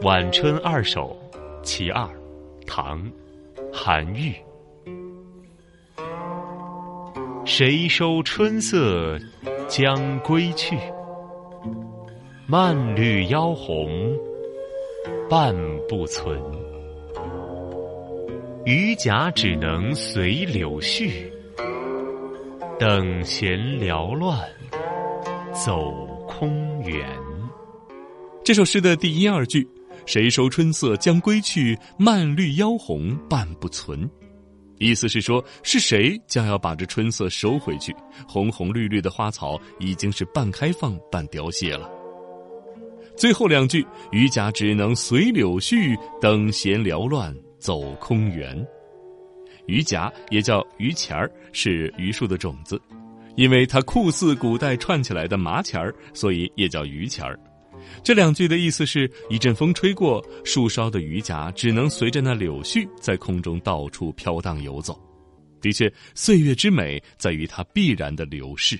《晚春二首·其二》，唐·韩愈。谁收春色将归去？漫绿妖红半不存。渔家只能随柳絮，等闲缭乱走空园。这首诗的第一二句。谁收春色将归去？漫绿妖红半不存。意思是说，是谁将要把这春色收回去？红红绿绿的花草已经是半开放半凋谢了。最后两句，渔家只能随柳絮，等闲缭乱走空园。榆荚也叫榆钱儿，是榆树的种子，因为它酷似古代串起来的麻钱儿，所以也叫榆钱儿。这两句的意思是一阵风吹过，树梢的榆荚只能随着那柳絮在空中到处飘荡游走。的确，岁月之美在于它必然的流逝。